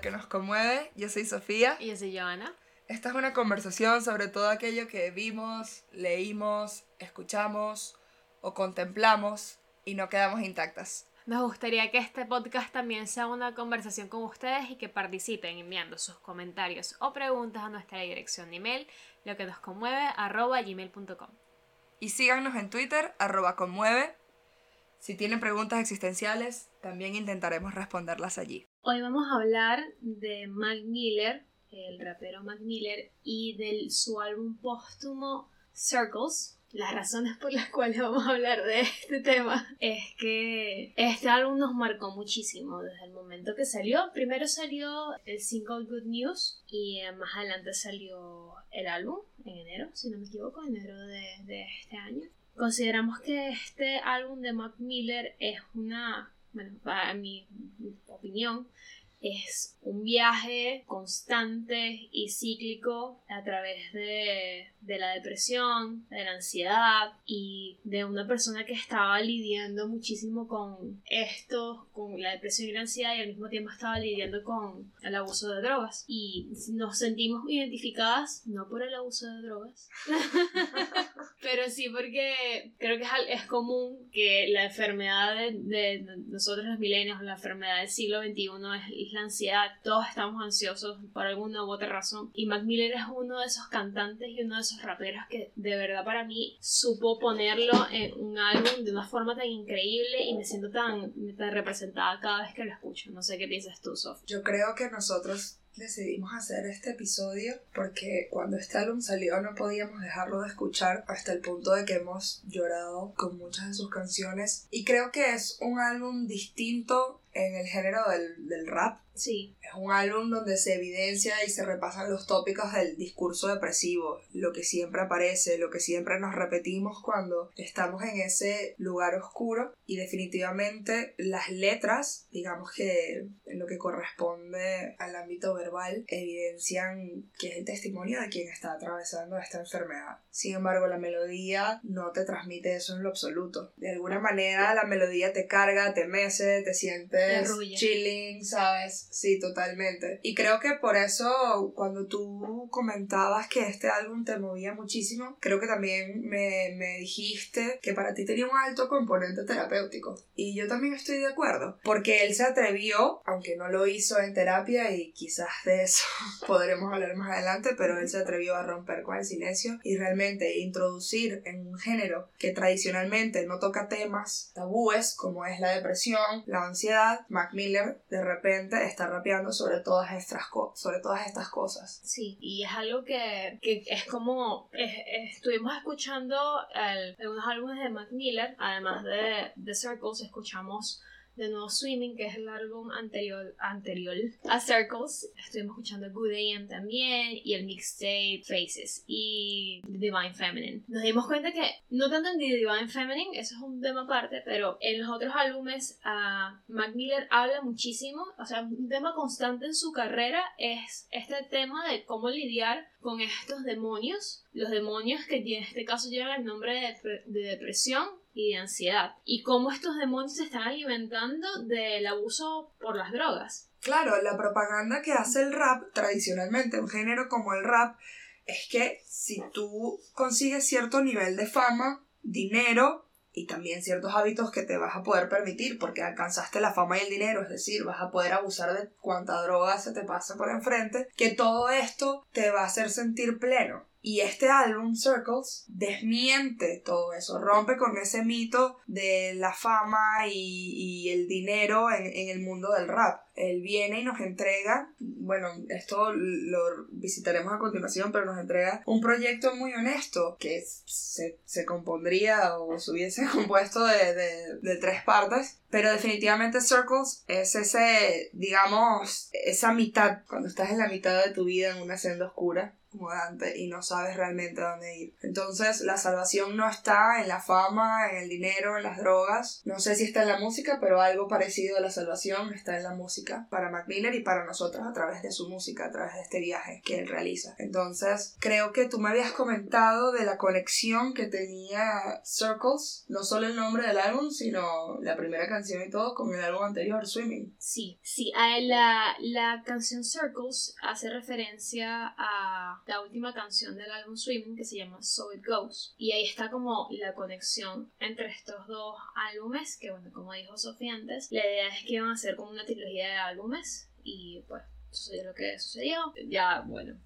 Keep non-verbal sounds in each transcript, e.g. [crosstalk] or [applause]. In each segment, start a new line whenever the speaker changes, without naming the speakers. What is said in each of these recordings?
Lo que nos conmueve. Yo soy Sofía.
Y yo soy Joana.
Esta es una conversación sobre todo aquello que vimos, leímos, escuchamos o contemplamos y no quedamos intactas.
Nos gustaría que este podcast también sea una conversación con ustedes y que participen enviando sus comentarios o preguntas a nuestra dirección de email, lo que nos conmueve, arroba gmail.com.
Y síganos en Twitter, arroba conmueve. Si tienen preguntas existenciales, también intentaremos responderlas allí.
Hoy vamos a hablar de Mac Miller, el rapero Mac Miller, y de su álbum póstumo Circles, las razones por las cuales vamos a hablar de este tema es que este álbum nos marcó muchísimo desde el momento que salió. Primero salió el single Good News y eh, más adelante salió el álbum en enero, si no me equivoco, enero de, de este año. Consideramos que este álbum de Mac Miller es una, bueno, para mi opinión, es un viaje constante y cíclico a través de, la depresión, de la ansiedad y de una persona que estaba lidiando muchísimo con esto, con la depresión y la ansiedad y al mismo tiempo estaba lidiando con el abuso de drogas. Y nos sentimos identificadas, no por el abuso de drogas, [laughs] pero sí porque creo que es, común que la enfermedad de, nosotros los milenios, la enfermedad del siglo XXI es la ansiedad, todos estamos ansiosos por alguna u otra razón. Y Mac Miller es uno de esos cantantes y uno de esos raperos que de verdad para mí supo ponerlo en un álbum de una forma tan increíble y me siento tan, tan representada cada vez que lo escucho. No sé qué piensas tú, Sof.
Yo creo que nosotros decidimos hacer este episodio porque cuando este álbum salió no podíamos dejarlo de escuchar hasta el punto de que hemos llorado con muchas de sus canciones y creo que es un álbum distinto en el género del, del rap
Sí.
Es un álbum donde se evidencia y se repasan los tópicos del discurso depresivo, lo que siempre aparece, lo que siempre nos repetimos cuando estamos en ese lugar oscuro y definitivamente las letras, digamos que en lo que corresponde al ámbito verbal, evidencian que es el testimonio de quien está atravesando esta enfermedad. Sin embargo, la melodía no te transmite eso en lo absoluto. De alguna manera la melodía te carga, te mece, te sientes chilling, ¿sabes? Sí, totalmente. Y creo que por eso cuando tú comentabas que este álbum te movía muchísimo, creo que también me, me dijiste que para ti tenía un alto componente terapéutico. Y yo también estoy de acuerdo, porque él se atrevió, aunque no lo hizo en terapia y quizás de eso [laughs] podremos hablar más adelante, pero él se atrevió a romper con el silencio y realmente introducir en un género que tradicionalmente no toca temas tabúes como es la depresión, la ansiedad, Mac Miller de repente está rapeando sobre todas estas, sobre todas estas cosas.
Sí, y es algo que, que es como estuvimos escuchando el, algunos álbumes de Mac Miller, además de The Circles, escuchamos de nuevo Swimming, que es el álbum anterior, anterior a Circles. Estuvimos escuchando Good AM también y el mixtape Faces y Divine Feminine. Nos dimos cuenta que no tanto en The Divine Feminine, eso es un tema aparte, pero en los otros álbumes uh, Mac Miller habla muchísimo, o sea, un tema constante en su carrera es este tema de cómo lidiar con estos demonios, los demonios que en este caso llevan el nombre de depresión y de ansiedad. Y cómo estos demonios se están alimentando del abuso por las drogas.
Claro, la propaganda que hace el rap, tradicionalmente, un género como el rap, es que si tú consigues cierto nivel de fama, dinero y también ciertos hábitos que te vas a poder permitir porque alcanzaste la fama y el dinero, es decir, vas a poder abusar de cuanta droga se te pase por enfrente, que todo esto te va a hacer sentir pleno. Y este álbum, Circles, desmiente todo eso, rompe con ese mito de la fama y, el dinero en, el mundo del rap. Él viene y nos entrega, bueno, esto lo visitaremos a continuación, pero nos entrega un proyecto muy honesto que se, se compondría o se hubiese [laughs] compuesto de, de tres partes, pero definitivamente Circles es ese, digamos, esa mitad, cuando estás en la mitad de tu vida en una senda oscura mudante y no sabes realmente a dónde ir. Entonces la salvación no está en la fama, en el dinero, en las drogas. No sé si está en la música, pero algo parecido a la salvación está en la música para Mac y para nosotros a través de su música, a través de este viaje que él realiza. Entonces creo que tú me habías comentado de la conexión que tenía Circles, no solo el nombre del álbum, sino la primera canción y todo con el álbum anterior, Swimming.
Sí, sí, la, la canción Circles hace referencia a la última canción del álbum Swimming que se llama So It Goes. Y ahí está como la conexión entre estos dos álbumes, que bueno, como dijo Sofía antes, la idea es que iban a ser como una trilogía de álbumes y pues sucedió lo que sucedió. Ya, bueno,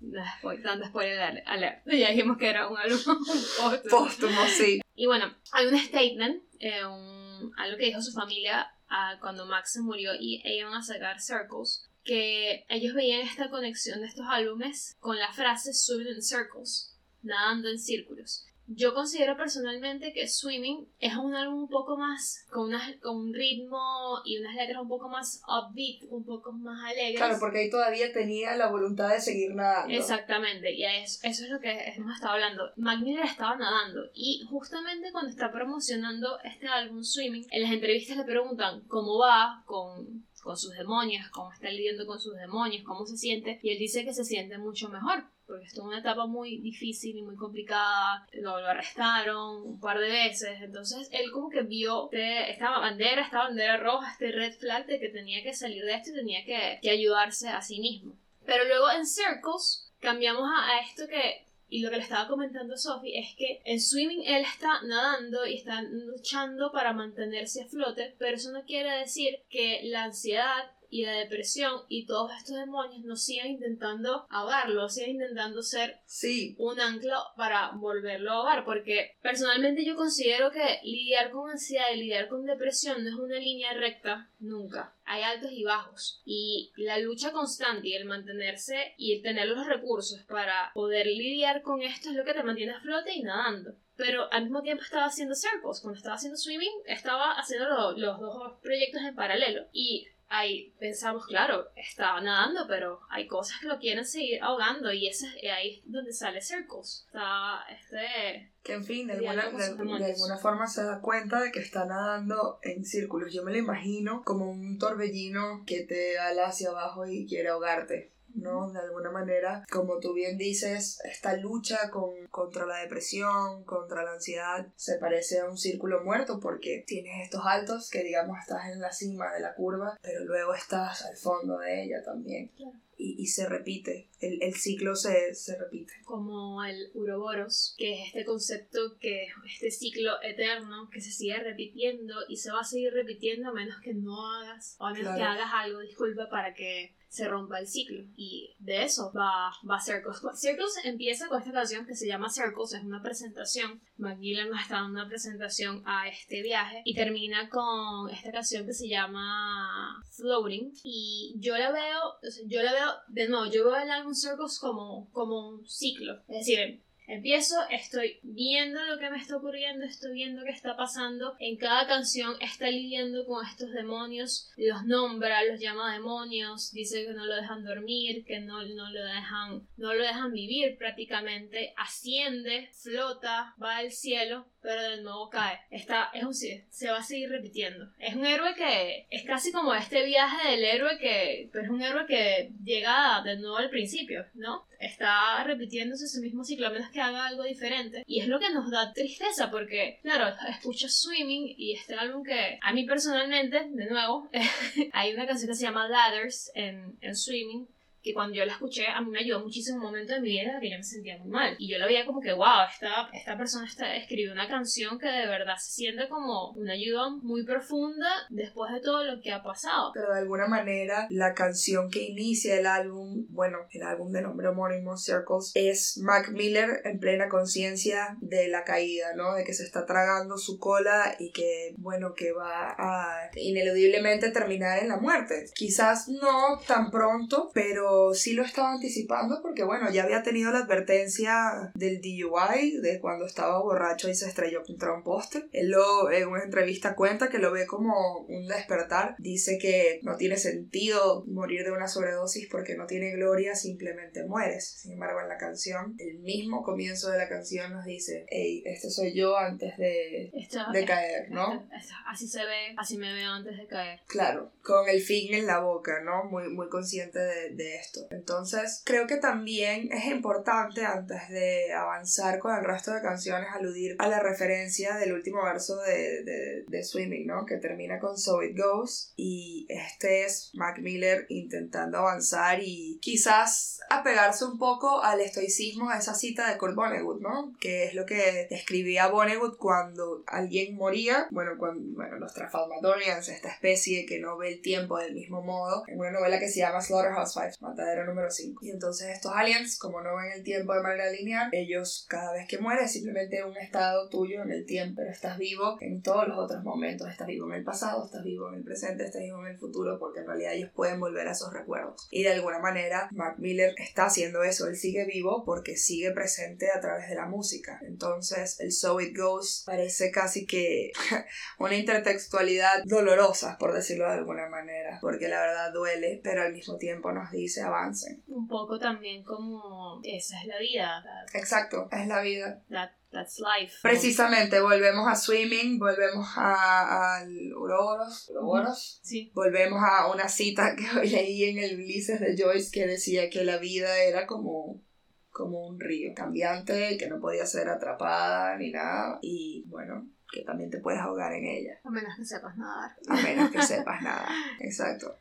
tanto spoiler alert. [laughs] Ya dijimos que era un álbum [laughs]
póstumo. sí.
Y bueno, hay un statement, eh, algo que dijo su familia ah, cuando Max se murió y ellos iban a sacar Circles, que ellos veían esta conexión de estos álbumes con la frase swimming in circles, nadando en círculos. Yo considero personalmente que Swimming es un álbum un poco más con, con un ritmo y unas letras un poco más upbeat, un poco más alegres.
Claro, porque ahí todavía tenía la voluntad de seguir nadando.
Exactamente, y eso, eso es lo que hemos estado hablando. Mac estaba nadando y justamente cuando está promocionando este álbum Swimming, en las entrevistas le preguntan cómo va con con sus demonios, cómo está lidiando con sus demonios, cómo se siente, y él dice que se siente mucho mejor, porque estuvo en una etapa muy difícil y muy complicada, lo, arrestaron un par de veces, entonces él como que vio esta bandera, esta bandera roja, este red flag de que tenía que salir de esto y tenía que, que ayudarse a sí mismo. Pero luego en Circles cambiamos a esto que y lo que le estaba comentando Sophie es que en swimming él está nadando y está luchando para mantenerse a flote, pero eso no quiere decir que la ansiedad y la depresión y todos estos demonios no sigan intentando ahogarlo, sigan intentando ser
sí.
un ancla para volverlo a ahogar, porque personalmente yo considero que lidiar con ansiedad y lidiar con depresión no es una línea recta nunca. Hay altos y bajos y la lucha constante y el mantenerse y el tener los recursos para poder lidiar con esto es lo que te mantiene a flote y nadando pero al mismo tiempo estaba haciendo circles. Cuando estaba haciendo swimming, estaba haciendo los dos proyectos en paralelo. Y ahí pensamos, claro, está nadando, pero hay cosas que lo quieren seguir ahogando y ese es ahí donde sale Circles. Está este...
Que en fin, de alguna, de, alguna forma se da cuenta de que está nadando en círculos. Yo me lo imagino como un torbellino que te ala hacia abajo y quiere ahogarte. ¿No? De alguna manera, como tú bien dices, esta lucha con, contra la depresión, contra la ansiedad, se parece a un círculo muerto porque tienes estos altos que digamos estás en la cima de la curva, pero luego estás al fondo de ella también. Y, y, se repite, el, el ciclo se, se, repite.
Como el uroboros, que es este concepto que este ciclo eterno que se sigue repitiendo y se va a seguir repitiendo a menos que no hagas, o a menos que hagas algo, disculpa, para que se rompa el ciclo. Y de eso va, va Circles. Circles empieza con esta canción que se llama Circles, es una presentación. McGillen nos está dando una presentación a este viaje y termina con esta canción que se llama Floating. Y yo la veo, yo la veo, de nuevo, yo veo el álbum Circles como, como un ciclo. Es decir, Empiezo, estoy viendo lo que me está ocurriendo, estoy viendo qué está pasando. En cada canción está lidiando con estos demonios, los nombra, los llama demonios, dice que no lo dejan dormir, que no, no, lo, dejan, no lo dejan vivir prácticamente. Asciende, flota, va al cielo, pero de nuevo cae. Está, es un, se va a seguir repitiendo. Es un héroe que es casi como este viaje del héroe que, pero es un héroe que llega de nuevo al principio, ¿no? está repitiéndose ese mismo ciclo, a menos que haga algo diferente. Y es lo que nos da tristeza, porque, claro, escuchas Swimming y este álbum que a mí personalmente, de nuevo, [laughs] hay una canción que se llama Ladders en, en Swimming, que cuando yo la escuché a mí me ayudó muchísimo un momento de mi vida que yo me sentía muy mal. Y yo lo veía como que, wow, esta, esta persona está, escribió una canción que de verdad se siente como una ayuda muy profunda después de todo lo que ha pasado.
Pero de alguna manera la canción que inicia el álbum, bueno, el álbum de nombre homónimo Circles, es Mac Miller en plena conciencia de la caída, ¿no? De que se está tragando su cola y que, bueno, que va a ineludiblemente terminar en la muerte. Quizás no tan pronto, pero pero sí lo estaba anticipando porque, bueno, ya había tenido la advertencia del DUI, de cuando estaba borracho y se estrelló contra un poste. Él lo, en una entrevista cuenta que lo ve como un despertar. Dice que no tiene sentido morir de una sobredosis porque no tiene gloria, simplemente mueres. Sin embargo, en la canción, el mismo comienzo de la canción nos dice, hey, este soy yo antes de, de caer, ¿no?
así se ve, así me veo antes de caer.
Claro, con el fin en la boca, ¿no? Muy, muy consciente de, de esto. Entonces, creo que también es importante antes de avanzar con el resto de canciones aludir a la referencia del último verso de, de, de Swimming, ¿no? Que termina con So It Goes y este es Mac Miller intentando avanzar y quizás apegarse un poco al estoicismo a esa cita de Kurt Vonnegut, ¿no? Que es lo que escribía Vonnegut cuando alguien moría, bueno, cuando, bueno, los Trafalmadorians, esta especie que no ve el tiempo del mismo modo, en una novela que se llama Slaughterhouse Five, Matadero número 5. Y entonces estos aliens, como no ven el tiempo de manera lineal, ellos cada vez que mueren es simplemente un estado tuyo en el tiempo, pero estás vivo en todos los otros momentos, estás vivo en el pasado, estás vivo en el presente, estás vivo en el futuro, porque en realidad ellos pueden volver a esos recuerdos. Y de alguna manera, Mac Miller está haciendo eso, él sigue vivo porque sigue presente a través de la música. Entonces, el So It Goes parece casi que [laughs] una intertextualidad dolorosa, por decirlo de alguna manera, porque la verdad duele, pero al mismo tiempo nos dice avancen.
Un poco también como esa es la vida.
Exacto, es la vida.
That's life.
Precisamente, volvemos a swimming, volvemos al Uroboros, Uroboros.
Sí.
Volvemos a una cita que hoy [laughs] leí en el Ulises de Joyce que decía que la vida era como como un río cambiante que no podía ser atrapada ni nada y bueno que también te puedes ahogar en ella
a menos que sepas nadar
a menos que [laughs] sepas nada exacto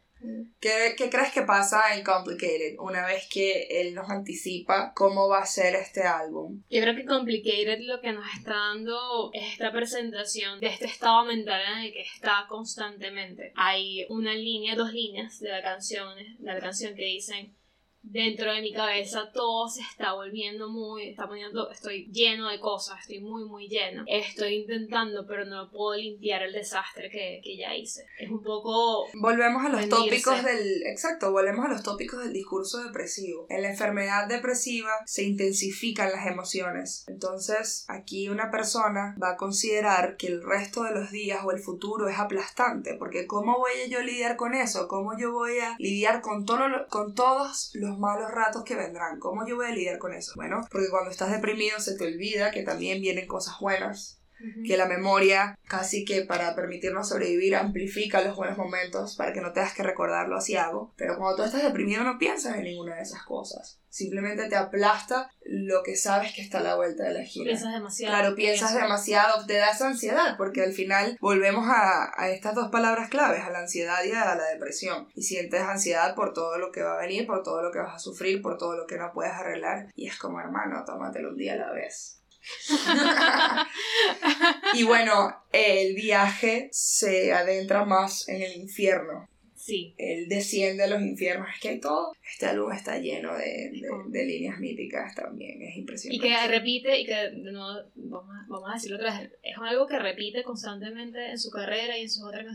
¿Qué, ¿Qué, crees que pasa en Complicated una vez que él nos anticipa cómo va a ser este álbum?
Yo creo que Complicated lo que nos está dando es esta presentación de este estado mental en el que está constantemente. Hay una línea, dos líneas de la canción, de la canción que dicen dentro de mi cabeza todo se está volviendo muy, está poniendo, estoy lleno de cosas, estoy muy, muy lleno. Estoy intentando, pero no puedo limpiar el desastre que, que ya hice. Es un poco...
Volvemos a los tópicos del... Exacto, volvemos a los tópicos del discurso depresivo. En la enfermedad depresiva se intensifican las emociones. Entonces, aquí una persona va a considerar que el resto de los días o el futuro es aplastante, porque ¿cómo voy a yo lidiar con eso? ¿Cómo yo voy a lidiar con, todo, con todos los malos ratos que vendrán. ¿Cómo yo voy a lidiar con eso? Bueno, porque cuando estás deprimido se te olvida que también vienen cosas buenas, que la memoria casi que para permitirnos sobrevivir amplifica los buenos momentos para que no tengas que recordarlo así hago. Pero cuando tú estás deprimido no piensas en ninguna de esas cosas. Simplemente te aplasta lo que sabes que está a la vuelta de la esquina.
Piensas demasiado.
Claro, piensas demasiado, te das ansiedad, porque al final volvemos a, a estas dos palabras claves, a la ansiedad y a la depresión. Y sientes ansiedad por todo lo que va a venir, por todo lo que vas a sufrir, por todo lo que no puedes arreglar. Y es como, hermano, tómatelo un día a la vez. [laughs] y bueno, el viaje se adentra más en el infierno.
Sí.
Él desciende a los infiernos. Es que hay todo. Este álbum está lleno de, de, líneas míticas también. Es impresionante.
Y que repite, y que no, vamos, a, vamos a decirlo otra vez, es algo que repite constantemente en su carrera y en sus otras,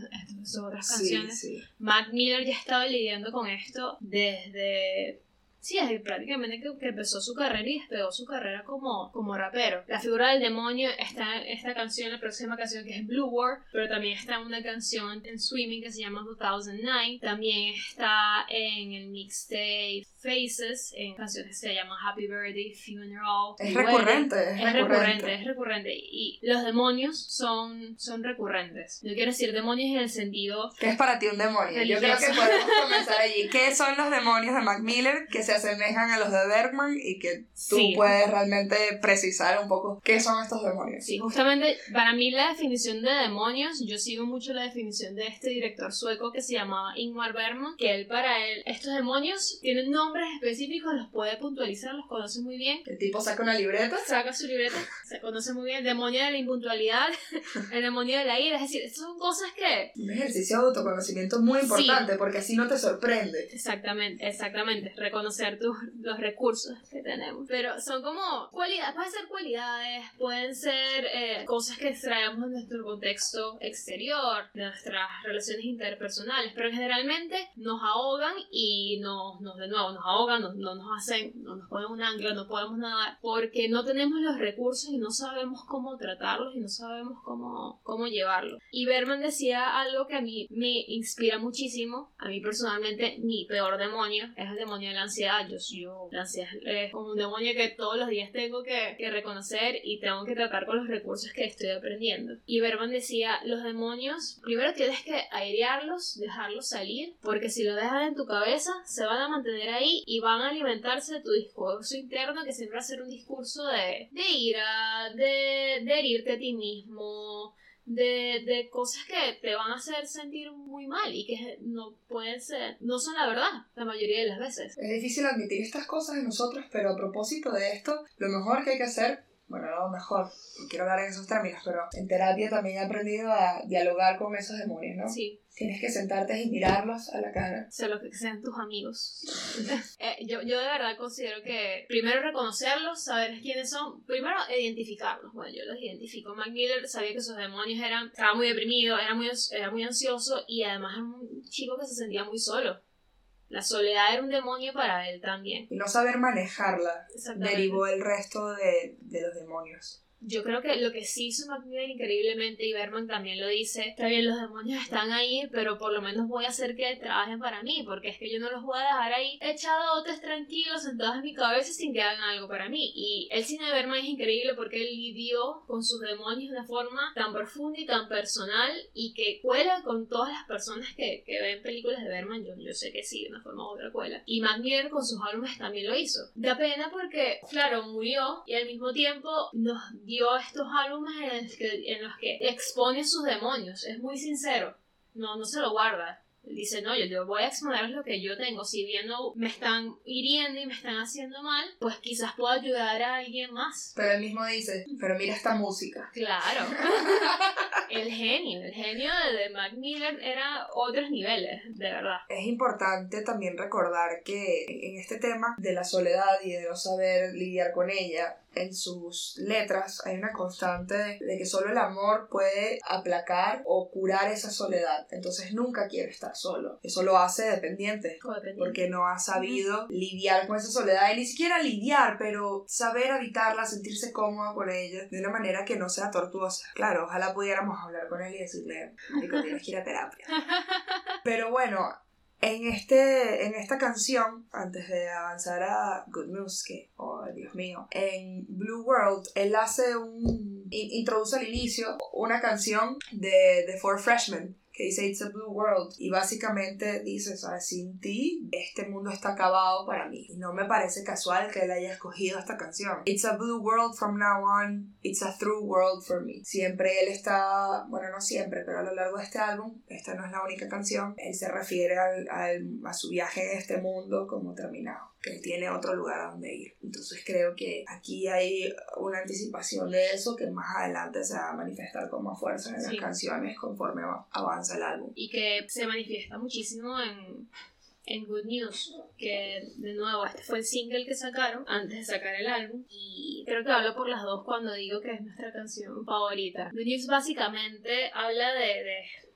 sus otras canciones. Sí, Mac Miller ya estaba lidiando con esto desde Sí, es prácticamente que, empezó su carrera y despegó su carrera como, como rapero. La figura del demonio está en esta canción, la próxima canción que es Blue War, pero también está una canción en Swimming que se llama 2009. También está en el mixtape Faces, en canciones que se llaman Happy Birthday, Funeral.
Es recurrente,
es, recurrente. Es recurrente, Y los demonios son, son recurrentes. Yo quiero decir demonios en el sentido...
¿Qué es para ti un demonio? Yo creo que podemos [laughs] comenzar allí. ¿Qué son los demonios de Mac Miller que se asemejan a los de Bergman y que tú puedes realmente precisar un poco qué son estos demonios?
Sí, justamente para mí la definición de demonios, yo sigo mucho la definición de este director sueco que se llamaba Ingmar Bergman, que él para él, estos demonios tienen nombre nombres específicos los puede puntualizar, los conoce muy bien.
El tipo saca una libreta.
Saca su libreta, se conoce muy bien. El demonio de la impuntualidad, [laughs] el demonio de la ira. Es decir, son cosas que.
Un ejercicio de autoconocimiento muy importante porque así no te sorprende.
Exactamente, exactamente. reconocer los recursos que tenemos. Pero son como cualidades, pueden ser cualidades, pueden ser eh, cosas que extraemos de nuestro contexto exterior, de nuestras relaciones interpersonales, pero generalmente nos ahogan y nos, nos de nuevo, nos ahogan, no nos hacen, no nos ponen un ancla, no podemos nadar, porque no tenemos los recursos y no sabemos cómo tratarlos y no sabemos cómo, cómo llevarlos. Y Berman decía algo que a mí me inspira muchísimo, a mí personalmente mi peor demonio es el demonio de la ansiedad, yo, yo la ansiedad es como un demonio que todos los días tengo que, que reconocer y tengo que tratar con los recursos que estoy aprendiendo. Y Berman decía, los demonios, primero tienes que airearlos, dejarlos salir, porque si los dejas en tu cabeza, se van a mantener ahí y van a alimentarse de tu discurso interno, que siempre va a ser un discurso de, de ira, de, de herirte a ti mismo, de, de, cosas que te van a hacer sentir muy mal y que no pueden ser, no son la verdad la mayoría de las veces.
Es difícil admitir estas cosas en nosotros, pero a propósito de esto, lo mejor que hay que hacer bueno, no mejor, quiero hablar en esos términos, pero en terapia también he aprendido a dialogar con esos demonios, ¿no?
Sí.
Tienes que sentarte y mirarlos a la cara.
Sé lo que sean tus amigos. [laughs] Eh, yo, yo de verdad considero que primero reconocerlos, saber quiénes son, primero identificarlos. Bueno, yo los identifico. Mac Miller sabía que esos demonios eran, estaba muy deprimido, era muy, era muy ansioso y además era un chico que se sentía muy solo. La soledad era un demonio para él también.
Y no saber manejarla derivó el resto de, de los demonios
yo creo que lo que sí hizo McMillan increíblemente, y Berman también lo dice, está bien, los demonios están ahí, pero por lo menos voy a hacer que trabajen para mí, porque es que yo no los voy a dejar ahí echados tranquilos, sentados en mi cabeza sin que hagan algo para mí. Y el cine de Berman es increíble porque él lidió con sus demonios de una forma tan profunda y tan personal y que cuela con todas las personas que, que ven películas de Berman, yo, yo sé que sí, de una forma u otra cuela. Y McMillan con sus álbumes también lo hizo. Da pena porque, claro, murió y al mismo tiempo nos dio estos álbumes en los, que, en los que expone sus demonios. Es muy sincero. No, no se lo guarda. Dice, no, yo, voy a exponer lo que yo tengo. Si bien no me están hiriendo y me están haciendo mal, pues quizás puedo ayudar a alguien más.
Pero él mismo dice, pero mira esta música.
Claro. [laughs] el genio, el genio de, Mac Miller era otros niveles, de verdad.
Es importante también recordar que en este tema de la soledad y de no saber lidiar con ella, en sus letras hay una constante de que solo el amor puede aplacar o curar esa soledad. Entonces nunca quiere estar solo. Eso lo hace dependiente. Porque no ha sabido lidiar con esa soledad y ni siquiera lidiar, pero saber habitarla, sentirse cómodo con ella de una manera que no sea tortuosa. Claro, ojalá pudiéramos hablar con él y decirle, que tienes que ir a terapia. [laughs] Pero bueno, en, este, en esta canción, antes de avanzar a Good News, que, oh Dios mío, en Blue World, él hace un. introduce al inicio una canción de The Four Freshmen que dice It's a Blue World y básicamente dice, ¿sabes? Sin ti este mundo está acabado para mí. Y no me parece casual que él haya escogido esta canción. It's a blue world from now on, it's a through world for me. Siempre él está, bueno, no siempre, pero a lo largo de este álbum, esta no es la única canción, él se refiere al, a su viaje en este mundo como terminado que tiene otro lugar a donde ir. Entonces creo que aquí hay una anticipación de eso que más adelante se va a manifestar como fuerza en las canciones conforme avanza el álbum.
Y que se manifiesta muchísimo en, en Good News, que de nuevo este fue el single que sacaron antes de sacar el álbum y creo que hablo por las dos cuando digo que es nuestra canción favorita. Good News básicamente habla de, de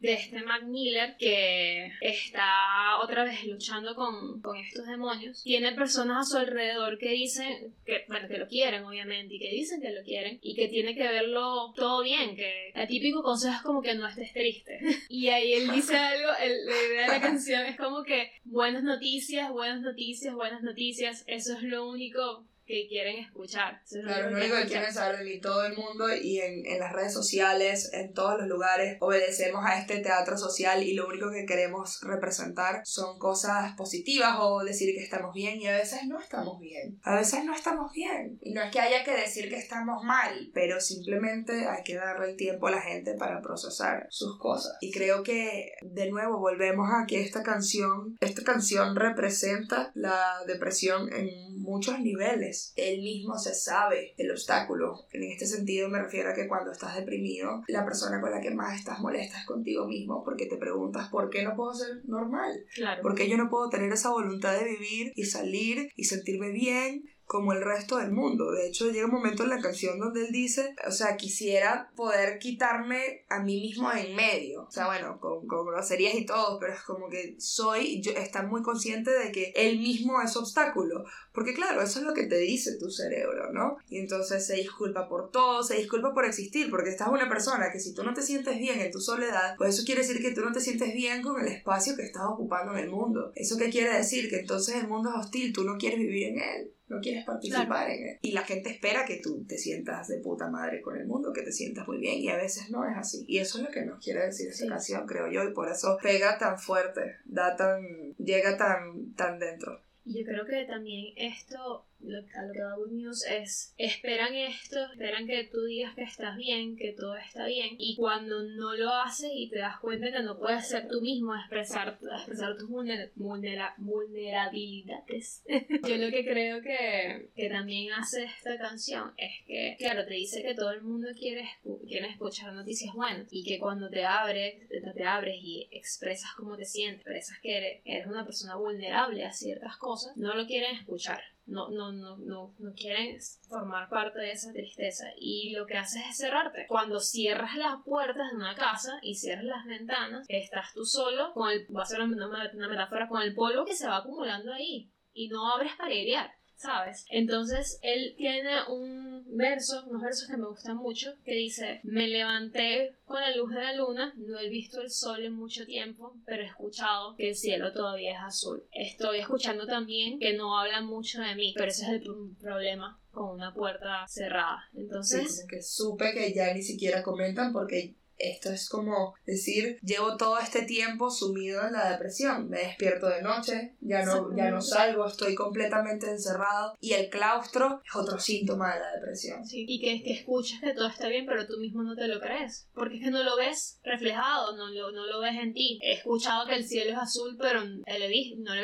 de este Mac Miller que está otra vez luchando con, con, estos demonios. Tiene personas a su alrededor que dicen que, bueno, que lo quieren, obviamente, y que dicen que lo quieren, y que tiene que verlo todo bien, que el típico consejo es como que no estés triste. [laughs] y ahí él dice algo, el, la idea de la canción es como que buenas noticias, buenas noticias, buenas noticias, eso es lo único que quieren escuchar.
claro, lo único que quieren saber mí todo el mundo y en, en, las redes sociales, en todos los lugares, obedecemos a este teatro social y lo único que queremos representar son cosas positivas o decir que estamos bien y a veces no estamos bien. A veces no estamos bien. Y no es que haya que decir que estamos mal, pero simplemente hay que darle el tiempo a la gente para procesar sus cosas. Y creo que de nuevo volvemos a que esta canción, esta canción representa la depresión en muchos niveles él mismo se sabe el obstáculo. En este sentido me refiero a que cuando estás deprimido, la persona con la que más estás molesta es contigo mismo porque te preguntas por qué no puedo ser normal.
Claro.
¿Por qué yo no puedo tener esa voluntad de vivir y salir y sentirme bien como el resto del mundo. De hecho, llega un momento en la canción donde él dice, o sea, quisiera poder quitarme a mí mismo en medio. O sea, bueno, con, con groserías y todo, pero es como que soy, yo, está muy consciente de que él mismo es obstáculo. Porque claro, eso es lo que te dice tu cerebro, ¿no? Y entonces se disculpa por todo, se disculpa por existir, porque estás una persona que si tú no te sientes bien en tu soledad, pues eso quiere decir que tú no te sientes bien con el espacio que estás ocupando en el mundo. ¿Eso qué quiere decir? Que entonces el mundo es hostil, tú no quieres vivir en él no quieres participar en él. Y la gente espera que tú te sientas de puta madre con el mundo, que te sientas muy bien, y a veces no es así. Y eso es lo que nos quiere decir esta canción, creo yo, y por eso pega tan fuerte, da tan, llega tan, tan dentro.
Yo creo que también esto lo, a lo que da Good News es, esperan esto, esperan que tú digas que estás bien, que todo está bien, y cuando no lo haces y te das cuenta que no puedes ser tú mismo, expresar, expresar tus vulnerabilidades. [laughs] Yo lo que creo que, que también hace esta canción es que, claro, te dice que todo el mundo quiere, quiere escuchar noticias buenas, y que cuando te abres, te, abres y expresas cómo te sientes, expresas que eres, eres una persona vulnerable a ciertas cosas, no lo quieren escuchar no, no, no, no, no quieren formar parte de esa tristeza y lo que haces es cerrarte. Cuando cierras las puertas de una casa y cierras las ventanas, estás tú solo con el, va a ser una, una metáfora, con el polvo que se va acumulando ahí y no abres para airear. ¿Sabes? Entonces él tiene un verso, unos versos que me gustan mucho, que dice, me levanté con la luz de la luna, no he visto el sol en mucho tiempo, pero he escuchado que el cielo todavía es azul. Estoy escuchando también que no hablan mucho de mí, pero ese es el problema con una puerta cerrada. Entonces...
que supe que ya ni siquiera comentan porque esto es como decir, llevo todo este tiempo sumido en la depresión. Me despierto de noche, ya no, ya no salgo, estoy completamente encerrado. Y el claustro es otro síntoma de la depresión.
Sí, y que, que escuchas que todo está bien, pero tú mismo no te lo crees. Porque es que no lo ves reflejado, no lo, no lo ves en ti. He escuchado que el cielo es azul, pero no lo he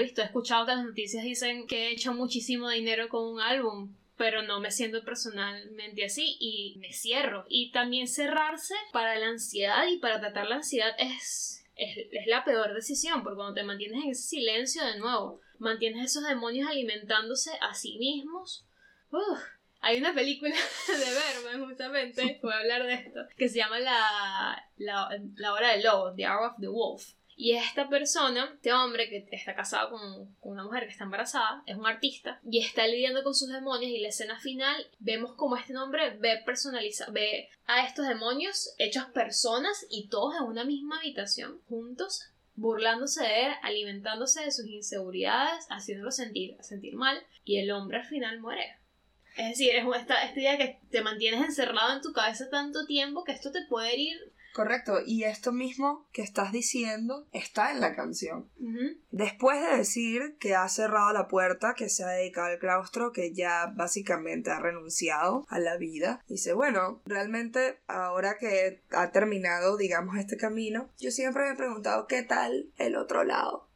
visto. He escuchado que las noticias dicen que he hecho muchísimo dinero con un álbum pero no me siento personalmente así y me cierro. Y también cerrarse para la ansiedad y para tratar la ansiedad es, es, la peor decisión, porque cuando te mantienes en silencio de nuevo, mantienes esos demonios alimentándose a sí mismos. hay una película [laughs] de Berman, justamente, voy a hablar de esto, que se llama La, la, la Hora del Lobo, The Hour of the Wolf y esta persona, este hombre que está casado con, una mujer que está embarazada, es un artista y está lidiando con sus demonios y la escena final vemos como este hombre ve personaliza, ve a estos demonios hechos personas y todos en una misma habitación, juntos, burlándose de él, alimentándose de sus inseguridades, haciéndolo sentir, sentir mal y el hombre al final muere. Es decir, es esta, esta idea que te mantienes encerrado en tu cabeza tanto tiempo que esto te puede ir
Correcto, y esto mismo que estás diciendo está en la canción. Después de decir que ha cerrado la puerta, que se ha dedicado al claustro, que ya básicamente ha renunciado a la vida, dice, bueno, realmente ahora que ha terminado, digamos, este camino, yo siempre me he preguntado qué tal el otro lado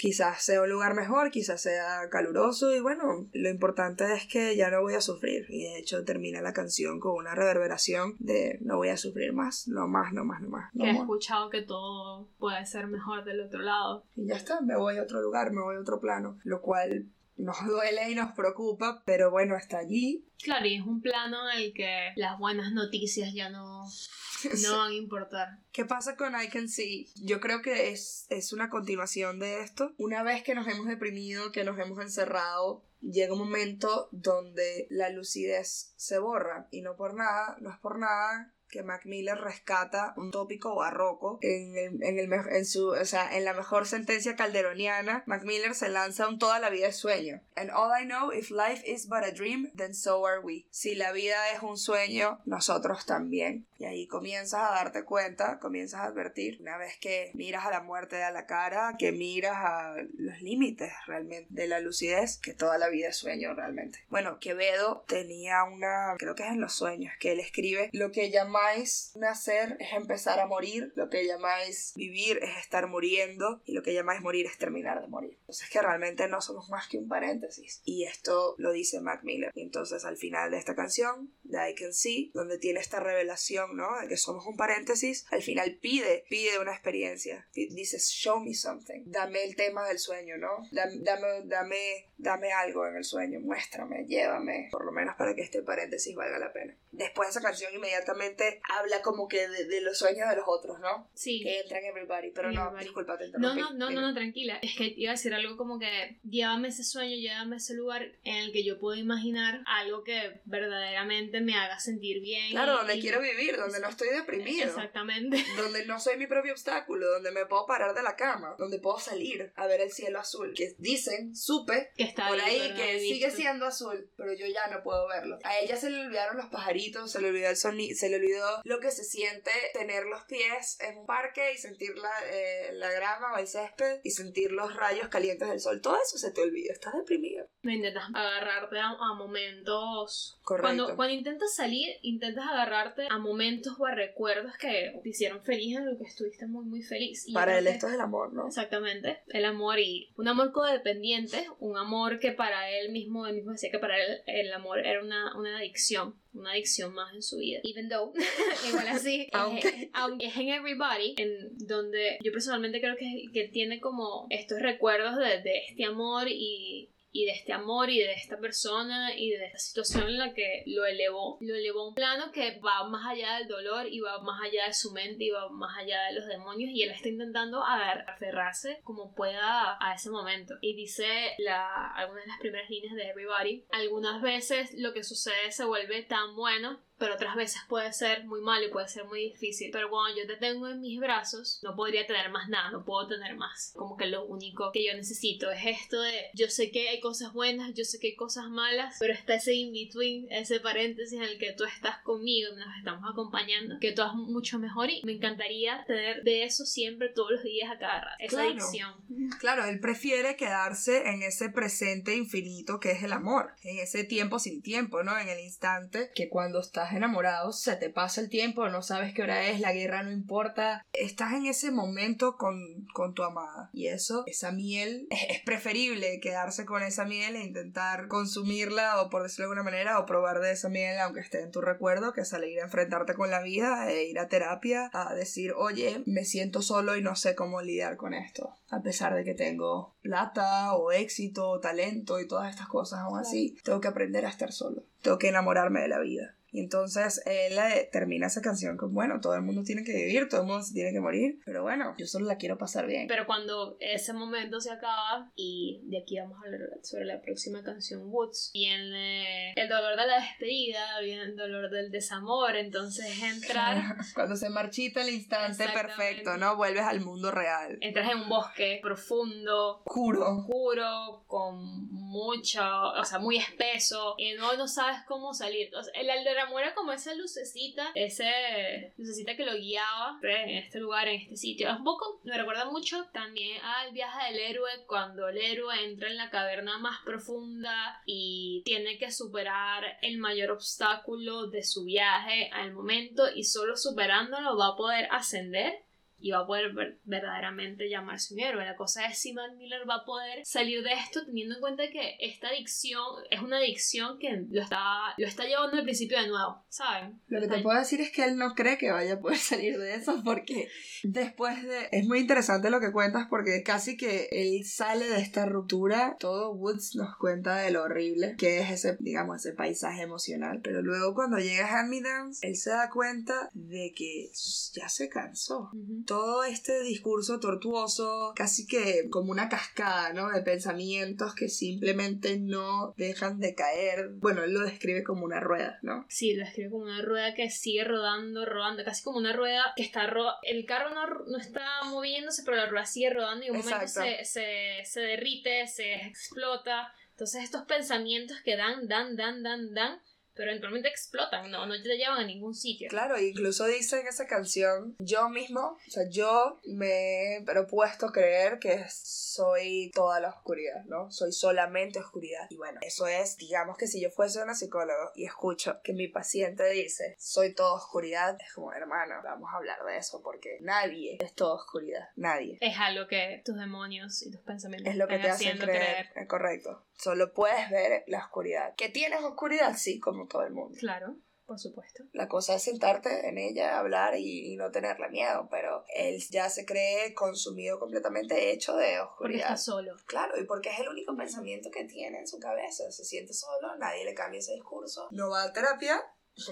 quizás sea un lugar mejor, quizás sea caluroso y bueno, lo importante es que ya no voy a sufrir y de hecho termina la canción con una reverberación de no voy a sufrir más, no más, no más, no más.
que he escuchado que todo puede ser mejor del otro lado.
Y ya está, me voy a otro lugar, me voy a otro plano, lo cual nos [laughs] duele y nos preocupa, pero bueno, está allí.
Claro, y es un plano en el que las buenas noticias ya no [laughs] no van a importar.
¿Qué pasa con I Can See? Yo creo que es, es una continuación de esto. Una vez que nos hemos deprimido, que nos hemos encerrado, llega un momento donde la lucidez se borra. Y no por nada, no es por nada que Mac Miller rescata un tópico barroco en, el, en, el, en, su, o sea, en la mejor sentencia calderoniana. Mac Miller se lanza un toda la vida es sueño. And all I know, if life is but a dream, then so are we. Si la vida es un sueño, nosotros también. Y ahí comienzas a darte cuenta, comienzas a advertir, una vez que miras a la muerte a la cara, que miras a los límites realmente de la lucidez, que toda la vida es sueño realmente. Bueno, Quevedo tenía una, creo que es en los sueños, que él escribe lo que llama llamáis nacer es empezar a morir, lo que llamáis vivir es estar muriendo y lo que llamáis morir es terminar de morir. Entonces que realmente no somos más que un paréntesis. Y esto lo dice Mac Miller. Y entonces al final de esta canción, de I Can See, donde tiene esta revelación, ¿no? De que somos un paréntesis, al final pide, pide una experiencia. Dices, show me something. Dame el tema del sueño, ¿no? Dame, dame, dame, dame algo en el sueño. Muéstrame, llévame. Por lo menos para que este paréntesis valga la pena. Después esa canción inmediatamente habla como que de, los sueños de los otros, ¿no?
Sí.
Que entran everybody. Pero no, disculpa, te
No, no, no, no, no, tranquila. Es que iba a decir algo como que llévame ese sueño, llévame ese lugar en el que yo puedo imaginar algo que verdaderamente me haga sentir bien.
Claro, donde quiero vivir, donde no estoy deprimido.
Exactamente. [laughs]
Donde no soy mi propio obstáculo, donde me puedo parar de la cama, donde puedo salir a ver el cielo azul. Que dicen, supe,
que está
por ahí, que sigue siendo azul, pero yo ya no puedo verlo. A ella se le olvidaron los pajaritos, se le olvidó el sonido, se le olvidó lo que se siente tener los pies en un parque y sentir la, eh, la grama o el césped y sentir los rayos calientes del sol. Todo eso se te olvida, estás deprimido.
No intentas agarrarte a, momentos.
Correcto.
Cuando, cuando intentas salir, intentas agarrarte a momentos o a recuerdos que te hicieron feliz en lo que estuviste muy, muy feliz.
para él esto es el amor, ¿no?
Exactamente, el amor y un amor codependiente, un amor que para él mismo, él mismo decía que para él el amor era una, una adicción una adicción más en su vida. Even though, [laughs] igual así, [laughs] aunque. es en Everybody, en donde yo personalmente creo que, que tiene como estos recuerdos de, de este amor y y de este amor y de esta persona y de esta situación en la que lo elevó. Lo elevó a un plano que va más allá del dolor y va más allá de su mente y va más allá de los demonios y él está intentando aferrarse como pueda a ese momento. Y dice la, algunas de las primeras líneas de Everybody, algunas veces lo que sucede se vuelve tan bueno pero otras veces puede ser muy malo y puede ser muy difícil. Pero cuando yo te tengo en mis brazos, no podría tener más nada, no puedo tener más. Como que lo único que yo necesito es esto de, yo sé que hay cosas buenas, yo sé que hay cosas malas, pero está ese in-between, ese paréntesis en el que tú estás conmigo, nos estamos acompañando, que todo es mucho mejor y me encantaría tener de eso siempre, todos los días a cada rato, esa adicción.
Claro, él prefiere quedarse en ese presente infinito que es el amor, en ese tiempo sin tiempo, ¿no? En el instante que cuando estás enamorado, se te pasa el tiempo, no sabes qué hora es, la guerra no importa. Estás en ese momento con, con tu amada. Y eso, esa miel, [laughs] es, preferible quedarse con esa miel e intentar consumirla o por decirlo de alguna manera, o probar de esa miel aunque esté en tu recuerdo, que salir a enfrentarte con la vida e ir a terapia a decir, oye, me siento solo y no sé cómo lidiar con esto. A pesar de que tengo plata o éxito o talento y todas estas cosas, aún así, tengo que aprender a estar solo. Tengo que enamorarme de la vida. Y entonces él eh, termina esa canción con, bueno, todo el mundo tiene que vivir, todo el mundo se tiene que morir, pero bueno, yo solo la quiero pasar bien.
Pero cuando ese momento se acaba, y de aquí vamos a hablar sobre la próxima canción, Woods, viene el dolor de la despedida, viene el dolor del desamor, entonces entrar... [laughs]
cuando se marchita el instante perfecto, ¿no? Vuelves al mundo real.
Entras en un bosque profundo,
oscuro,
oscuro, con mucho, o sea, muy espeso, y no, no sabes cómo salir. O sea, el, el era como esa lucecita, ese lucecita que lo guiaba en este lugar, en este sitio. Un poco me recuerda mucho también al viaje del héroe, cuando el héroe entra en la caverna más profunda y tiene que superar el mayor obstáculo de su viaje al momento y solo superándolo va a poder ascender y va a poder verdaderamente llamarse un héroe. La cosa es si Mac Miller va a poder salir de esto teniendo en cuenta que esta adicción es una adicción que lo está, lo está llevando al principio de nuevo, ¿saben?
Lo que te puedo decir es que él no cree que vaya a poder [laughs] salir de eso porque después de... Es muy interesante lo que cuentas porque casi que él sale de esta ruptura, todo Woods nos cuenta de lo horrible que es ese, digamos, ese paisaje emocional, pero luego cuando llega a Hand Me Downs, él se da cuenta de que ya se cansó todo este discurso tortuoso, casi que como una cascada, ¿no? De pensamientos que simplemente no dejan de caer. Bueno, él lo describe como una rueda, ¿no?
Sí, lo describe como una rueda que sigue rodando, rodando, casi como una rueda que está ro El carro no, no, está moviéndose, pero la rueda sigue rodando y un momento se, se, se derrite, se explota. Entonces estos pensamientos que dan, dan, dan, dan, dan pero eventualmente explotan, no, no te llevan a ningún sitio.
Claro, incluso dice en esa canción, yo mismo, o sea, yo me he propuesto creer que soy toda la oscuridad, ¿no? Soy solamente oscuridad. Y bueno, eso es, digamos que si yo fuese una psicóloga y escucho que mi paciente dice, soy toda oscuridad, es como, hermano, vamos a hablar de eso porque nadie es toda oscuridad, nadie.
Es algo que tus demonios y tus pensamientos
es lo que
están
te hacen
haciendo
creer. Es correcto. Solo puedes ver la oscuridad. ¿Que tienes oscuridad? Sí, como todo el mundo.
Claro. Por supuesto.
La cosa es sentarte en ella, hablar y, y, no tenerle miedo, pero él ya se cree consumido completamente hecho de oscuridad.
Porque está solo.
Claro, y porque es el único pensamiento que tiene en su cabeza. Se siente solo, nadie le cambia ese discurso. No va a terapia,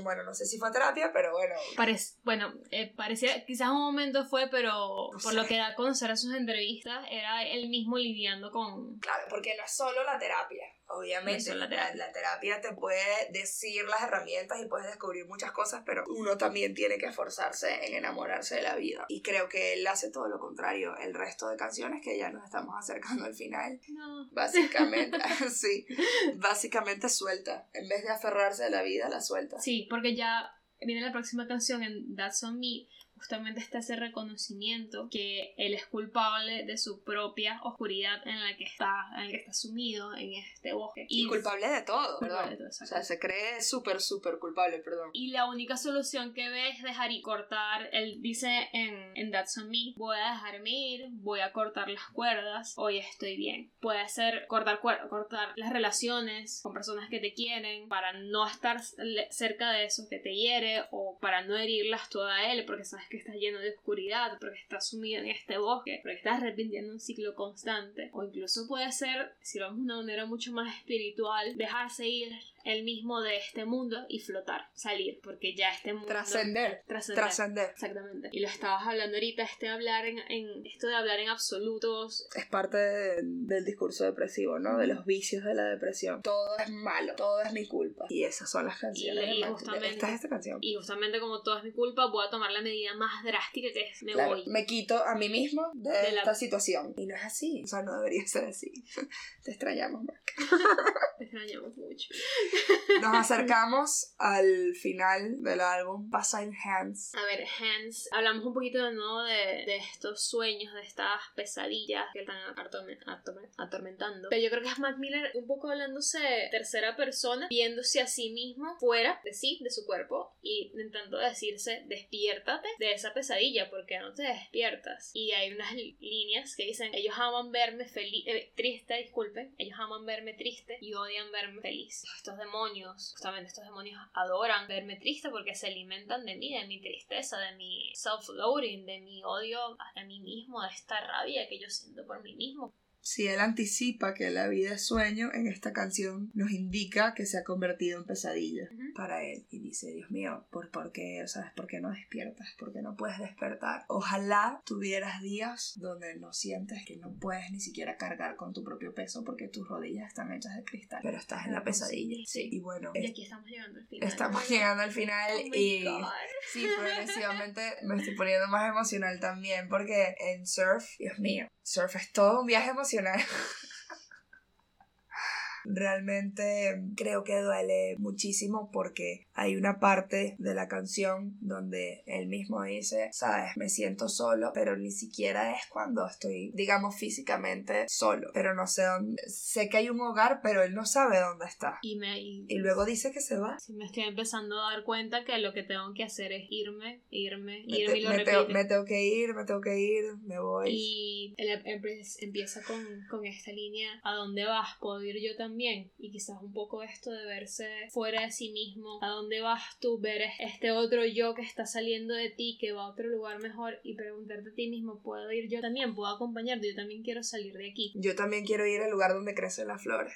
bueno, no sé si fue terapia, pero bueno.
bueno, eh, parecía, quizás un momento fue, pero por lo que da a conocer a sus entrevistas, era él mismo lidiando con...
Claro, porque no es solo la terapia. Obviamente, la terapia. La, terapia. te puede decir las herramientas y puedes descubrir muchas cosas, pero uno también tiene que esforzarse en enamorarse de la vida. Y creo que él hace todo lo contrario. El resto de canciones que ya nos estamos acercando al final.
No.
Básicamente, [laughs] [laughs] sí. Básicamente suelta. En vez de aferrarse a la vida, la suelta.
Sí, porque ya viene la próxima canción en That's On Me justamente está ese reconocimiento que él es culpable de su propia oscuridad en la que está, en la que está sumido en este bosque.
Y, culpable de todo, ¿verdad? o sea, se cree súper, súper culpable, perdón.
Y la única solución que ve es dejar y cortar. Él dice en, en That's On Me, voy a dejarme ir, voy a cortar las cuerdas, hoy estoy bien. Puede ser cortar, cortar las relaciones con personas que te quieren para no estar cerca de eso que te hiere o para no herirlas toda él, porque sabes que estás lleno de oscuridad, porque estás sumido en este bosque, porque estás repitiendo un ciclo constante. O incluso puede ser, si vamos de una manera mucho más espiritual, dejarse ir el mismo de este mundo y flotar, salir, porque ya este mundo...
Trascender.
Trascender. Exactamente. Y lo estabas hablando ahorita, este hablar en, en esto de hablar en absolutos.
Es parte del discurso depresivo, ¿no? De los vicios de la depresión. Todo es malo, todo es mi culpa. Y esas son las canciones.
Y, justamente,
esta es esta canción.
Y justamente como todo es mi culpa, voy a tomar la medida más drástica que es me voy.
Me quito a mí mismo de, esta situación. Y no es así. O sea, no debería ser así. [laughs] Te extrañamos, Mark.
Te extrañamos mucho. [laughs]
Nos acercamos al final del álbum, pasa en Hands.
A ver, Hands, hablamos un poquito de nuevo de, de estos sueños, de estas pesadillas que están atormentando. Pero yo creo que es Mac Miller un poco hablándose de tercera persona, viéndose a sí mismo fuera de sí, de su cuerpo, y intentando decirse, despiértate de esa pesadilla, porque no te despiertas. Y hay unas líneas que dicen, ellos aman verme feliz, eh, triste, disculpen, ellos aman verme triste y odian verme feliz. Estos demonios, justamente estos demonios adoran verme triste porque se alimentan de mí, de mi tristeza, de mi self-loading, de mi odio a mí mismo, de esta rabia que yo siento por mí mismo
si él anticipa que la vida es sueño, en esta canción nos indica que se ha convertido en pesadilla para él. Y dice, Dios mío, ¿por, ¿por qué? ¿Sabes? ¿Por qué no despiertas? ¿Por qué no puedes despertar? Ojalá tuvieras días donde no sientes que no puedes ni siquiera cargar con tu propio peso porque tus rodillas están hechas de cristal. Pero estás en la pesadilla.
Sí.
Y bueno.
Y aquí estamos llegando al final.
Estamos llegando al final
Oh
y... Sí, progresivamente me estoy poniendo más emocional también porque en surf, Dios mío, surf es todo un viaje emocional. [laughs] Realmente creo que duele muchísimo porque hay una parte de la canción donde él mismo dice, sabes, me siento solo, pero ni siquiera es cuando estoy, digamos, físicamente solo, pero no sé dónde, sé que hay un hogar, pero él no sabe dónde está.
Y, me,
y, luego dice que se va.
Sí, me estoy empezando a dar cuenta que lo que tengo que hacer es irme, irme,
me
irme
te,
y lo
me,
repite.
tengo, me tengo que ir, me tengo que ir, me voy.
Y él empieza con, con esta línea, ¿a dónde vas? ¿Puedo ir yo también? Y quizás un poco esto de verse fuera de sí mismo, ¿a dónde vas tú? Ver este otro yo que está saliendo de ti, que va a otro lugar mejor y preguntarte a ti mismo, ¿puedo ir yo también? ¿Puedo acompañarte? Yo también quiero salir de aquí.
Yo también quiero ir al lugar donde crecen las flores.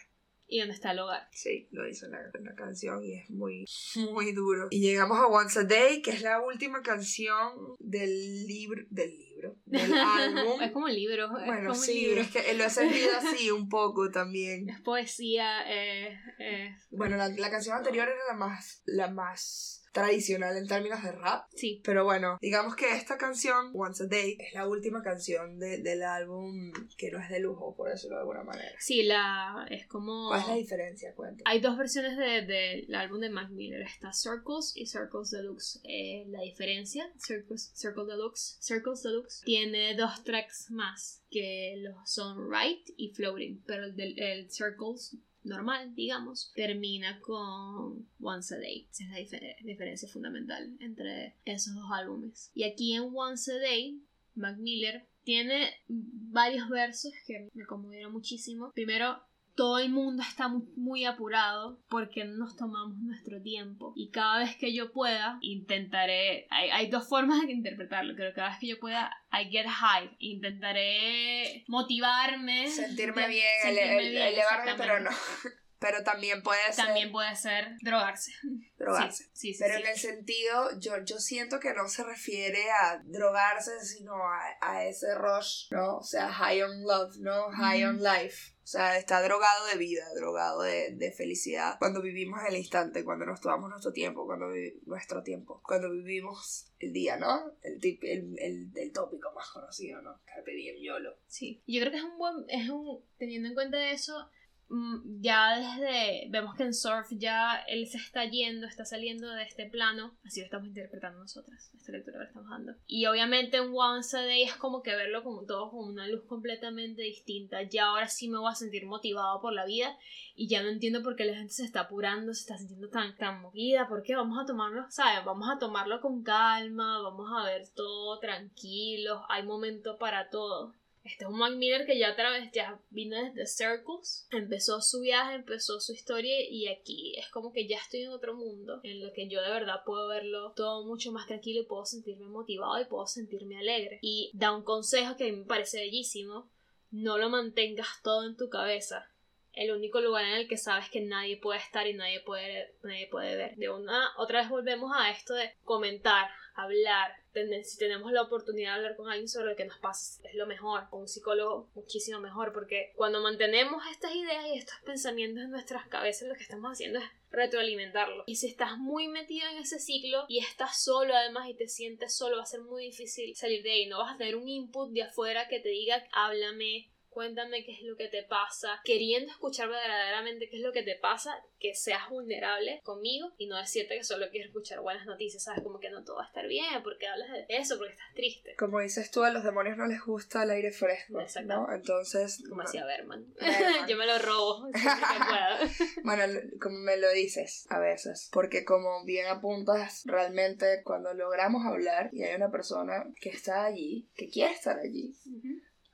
¿Y dónde está el hogar?
Sí, lo dice la, la, canción y es muy, muy duro. Y llegamos a Once a Day, que es la última canción del libro, del libro, del [laughs] álbum.
es como un libro.
Bueno,
es como
sí,
un libro.
es que lo he sentido así un poco también.
Es poesía, eh, Eh,
Bueno, la, la canción anterior era la más, la más tradicional en términos de rap.
sí.
Pero bueno, digamos que esta canción, Once a Day, es la última canción de- del álbum que no es de lujo, por decirlo de alguna manera.
Sí, la. Es como.
¿Cuál es la diferencia? Cuenta.
Hay dos versiones del de, del álbum de Mac Miller. Está Circles y Circles Deluxe. Eh, la diferencia, Circles, Circle Deluxe, Circles Deluxe, tiene dos tracks más que los son Right y Floating. Pero el, del, el Circles normal, digamos, termina con Once a Day. Esa es la difer- diferencia fundamental entre esos dos álbumes. Y aquí en Once a Day, Mac Miller tiene varios versos que me conmovieron muchísimo. Primero, todo el mundo está mu- muy apurado porque no nos tomamos nuestro tiempo. Y cada vez que yo pueda, intentaré. Hay, hay dos formas de interpretarlo. Creo que cada vez que yo pueda, I get high. Intentaré motivarme.
Sentirme bien,
sentirme
ele-
bien,
elevarme, pero no. [laughs] Pero también puede ser
También puede ser drogarse.
drogarse.
Sí, sí, sí,
Pero
sí.
en el sentido, yo, yo siento que no se refiere a drogarse, sino a, a ese rush, ¿no? O sea, high on love, ¿no? High on life. O sea, está drogado de vida, drogado de, de felicidad. Cuando vivimos el instante, cuando nos tomamos nuestro tiempo, cuando nuestro tiempo, cuando vivimos el día, ¿no? El, tip, el, el, el tópico más conocido, ¿no? Carpe diem, YOLO.
Sí, yo creo que es un buen, es un, teniendo en cuenta eso, ya desde, vemos que en Surf ya él se está yendo, está saliendo de este plano, así lo estamos interpretando nosotras, esta lectura que estamos dando. Y obviamente en Once a Day es como que verlo como todo con una luz completamente distinta, ya ahora sí me voy a sentir motivado por la vida y ya no entiendo por qué la gente se está apurando, se está sintiendo tan, tan movida, porque vamos a tomarlo, ¿sabes? Vamos a tomarlo con calma, vamos a ver todo tranquilos, hay momento para todo. Este es un Mac Miller que ya otra ya vino desde Circles, empezó su viaje, empezó su historia y aquí es como que ya estoy en otro mundo en lo que yo de verdad puedo verlo todo mucho más tranquilo y puedo sentirme motivado y puedo sentirme alegre. Y da un consejo que a mí me parece bellísimo, no lo mantengas todo en tu cabeza. El único lugar en el que sabes que nadie puede estar y nadie puede, nadie puede ver. De una, otra vez volvemos a esto de comentar, hablar, si tenemos la oportunidad de hablar con alguien sobre lo que nos pasa, es lo mejor, con un psicólogo muchísimo mejor, porque cuando mantenemos estas ideas y estos pensamientos en nuestras cabezas, lo que estamos haciendo es retroalimentarlo. Y si estás muy metido en ese ciclo y estás solo además y te sientes solo, va a ser muy difícil salir de ahí. No vas a tener un input de afuera que te diga, háblame, cuéntame qué es lo que te pasa, queriendo escuchar verdaderamente qué es lo que te pasa, que seas vulnerable conmigo y no decirte que solo quiero escuchar buenas noticias, sabes, como que no todo va a estar bien, porque hablas de eso, porque estás triste.
Como dices tú, a los demonios no les gusta el aire fresco,
Exacto.
¿no? Entonces,
Como hacía Berman. [laughs]
Berman. [laughs]
Yo me lo robo [laughs] siempre que puedo.
Bueno, como me lo dices a veces, porque como bien apuntas, realmente cuando logramos hablar y hay una persona que está allí, que quiere estar allí,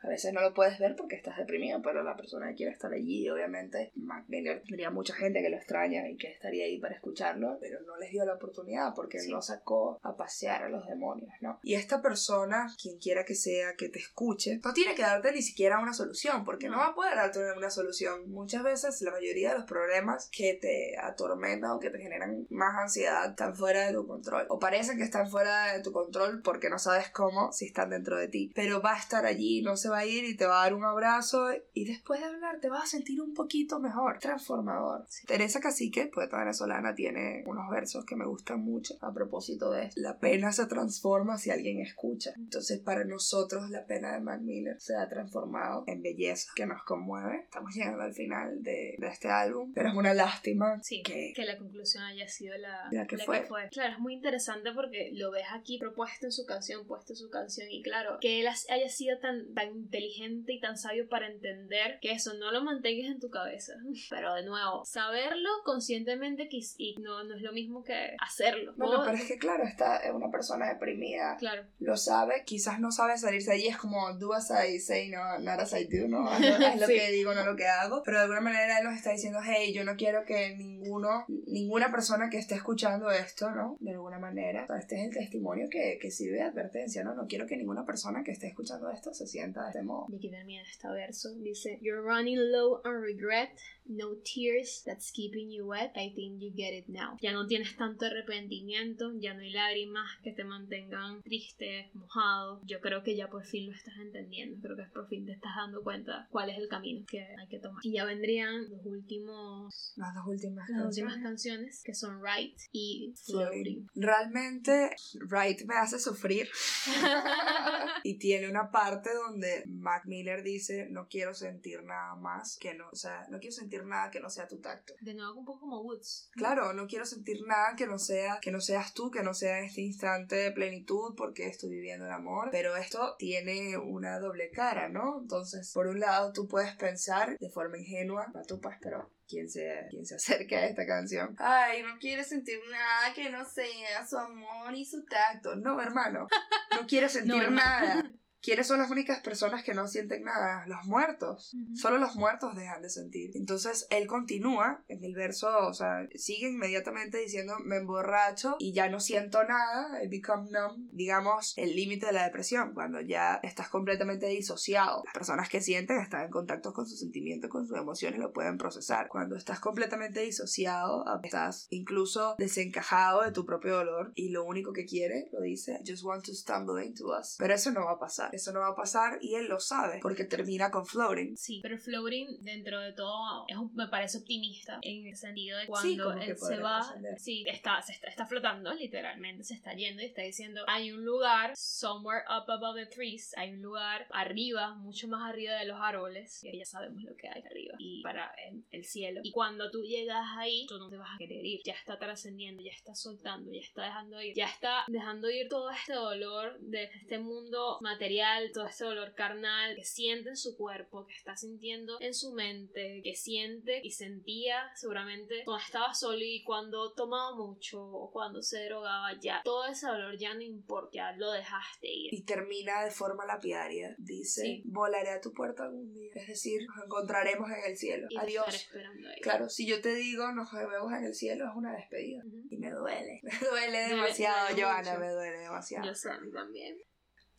a veces no lo puedes ver porque estás deprimido, pero la persona que quiere estar allí, obviamente, Mac Miller tendría mucha gente que lo extraña y que estaría ahí para escucharlo, pero no les dio la oportunidad porque
Sí.
no sacó a pasear a los demonios, ¿no? Y esta persona, quien quiera que sea que te escuche, no tiene que darte ni siquiera una solución, porque no,
No.
va a poder darte una solución. Muchas veces la mayoría de los problemas que te atormentan o que te generan más ansiedad están fuera de tu control. O parecen que están fuera de tu control porque no sabes cómo si están dentro de ti. Pero va a estar allí, no se va a ir y te va a dar un abrazo y después de hablar te vas a sentir un poquito mejor. Transformador. Teresa Cacique, poeta venezolana, tiene unos versos que me gustan mucho a propósito de esto. La pena se transforma si alguien escucha. Entonces para nosotros la pena de Mac Miller se ha transformado en belleza que nos conmueve. Estamos llegando al final de, de este álbum, pero es una lástima
Sí,
que
que la conclusión haya sido la,
La que fue.
Claro, es muy interesante porque lo ves aquí propuesto en su canción, puesto en su canción, y claro, que él haya sido tan, tan inteligente y tan sabio para entender que eso no lo mantengas en tu cabeza. [laughs] Pero de nuevo, saberlo conscientemente y no, no es lo mismo que hacerlo.
Bueno, pero es que claro, está es una persona deprimida.
Claro,
Lo sabe, quizás no sabe salirse allí, es como do as I say, no, not as I do, ¿no? [laughs] Haz lo,
Sí.
que digo, no lo que hago. Pero de alguna manera él nos está diciendo, hey, yo no quiero que ninguno, ninguna persona que esté escuchando esto, ¿no? De alguna manera, o sea, este es el testimonio que, que sirve de advertencia, ¿no? No quiero que ninguna persona que esté escuchando esto se sienta de modo.
Y aquí termina este verso. Dice, You're running low on regret, no tears that's keeping you wet. I think you get it now. Ya no tienes tanto arrepentimiento, ya no hay lágrimas que te mantengan triste, mojado. Yo creo que ya por fin lo estás entendiendo. Creo que por fin te estás dando cuenta cuál es el camino que hay que tomar. Y ya vendrían los últimos...
Las dos últimas
Las
canciones.
últimas canciones que son Right y
Floating. Realmente, Wright me hace sufrir. [laughs] y tiene una parte donde Mac Miller dice, no quiero sentir nada más que no, o sea, no quiero sentir nada que no sea tu tacto.
De nuevo un poco como Woods.
Claro, no quiero sentir nada que no sea, que no seas tú, que no sea este instante de plenitud porque estoy viviendo el amor. Pero esto tiene una doble cara, ¿no? Entonces, por un lado, tú puedes pensar de forma ingenua, pues, pero quien se, quien se acerque a esta canción. Ay, no quiere sentir nada que no sea su amor y su tacto. No, hermano, no quiere [laughs] sentir
No,
nada. ¿Quiénes son las únicas personas que no sienten nada? Los muertos.
Ujú.
Solo los muertos dejan de sentir. Entonces él continúa en el verso, o sea, sigue inmediatamente diciendo me emborracho y ya no siento nada, I become numb, digamos, el límite de la depresión, cuando ya estás completamente disociado. Las personas que sienten están en contacto con sus sentimientos, con sus emociones, lo pueden procesar. Cuando estás completamente disociado, estás incluso desencajado de tu propio dolor y lo único que quiere, lo dice, I just want to stumble into us. Pero eso no va a pasar, eso no va a pasar y él lo sabe porque termina con floating.
Sí, pero Floating dentro de todo es un- me parece optimista en el sentido de
Sí,
cuando
que
él se va,
trascender.
sí, está, se está, está flotando literalmente, se está yendo y está diciendo hay un lugar somewhere up above the trees, hay un lugar arriba, mucho más arriba de los árboles, que ya sabemos lo que hay arriba y para el, el cielo. Y cuando tú llegas ahí, tú no te vas a querer ir, ya está trascendiendo, ya está soltando, ya está dejando ir, ya está dejando ir todo este dolor de este mundo material, todo este dolor carnal que siente en su cuerpo, que está sintiendo en su mente, que siente y sentía seguramente cuando estaba solo y cuando tomaba mucho o cuando se drogaba ya. Todo ese dolor ya no importa, ya lo dejaste ir.
y termina de forma lapidaria. Dice,
Sí.
volaré a tu puerta algún día. Es decir, nos encontraremos en el cielo.
Y
Adiós.
esperando ahí.
Claro, si yo te digo nos vemos en el cielo es una despedida. Y me duele. [laughs] Me duele demasiado,
duele
Joana, me duele demasiado.
Yo sé, a mí también.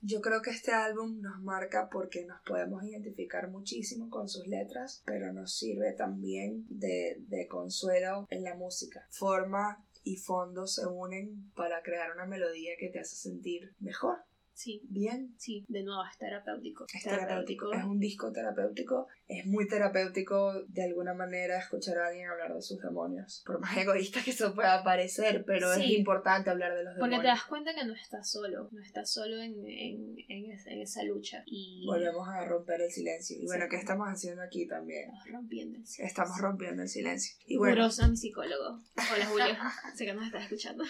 Yo creo que este álbum nos marca porque nos podemos identificar muchísimo con sus letras, pero nos sirve también de, de consuelo en la música. Forma y fondo se unen para crear una melodía que te hace sentir mejor,
Sí,
bien.
sí, de nuevo es terapéutico.
Es terapéutico, es un disco terapéutico, es muy terapéutico de alguna manera escuchar a alguien hablar de sus demonios, por más egoísta que eso pueda parecer, pero es
Sí.
importante hablar de los
Porque
demonios.
te das cuenta que no estás solo, no estás solo en, en, en, es- en esa lucha. Y
Volvemos a romper el silencio. Y bueno,
Sí.
¿qué estamos haciendo aquí también?
estamos rompiendo el cielo.
Estamos rompiendo el silencio. Y bueno,
Amorosa, mi psicólogo. Hola Julio, [laughs] sé que nos estás escuchando.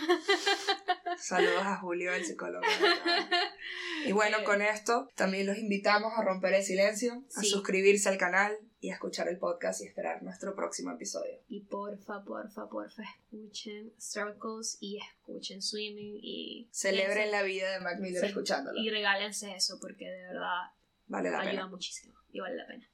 saludos a Julio, el psicólogo. [laughs] Y bueno,
Eh,
con esto también los invitamos a romper el silencio, a
Sí.
suscribirse al canal y a escuchar el podcast y esperar nuestro próximo episodio.
Y porfa, porfa, porfa, escuchen Circles y escuchen Swimming y
Celebren la vida de Mac Miller escuchándolo.
y regálense eso porque de verdad
Vale la
ayuda
pena.
muchísimo y vale la pena.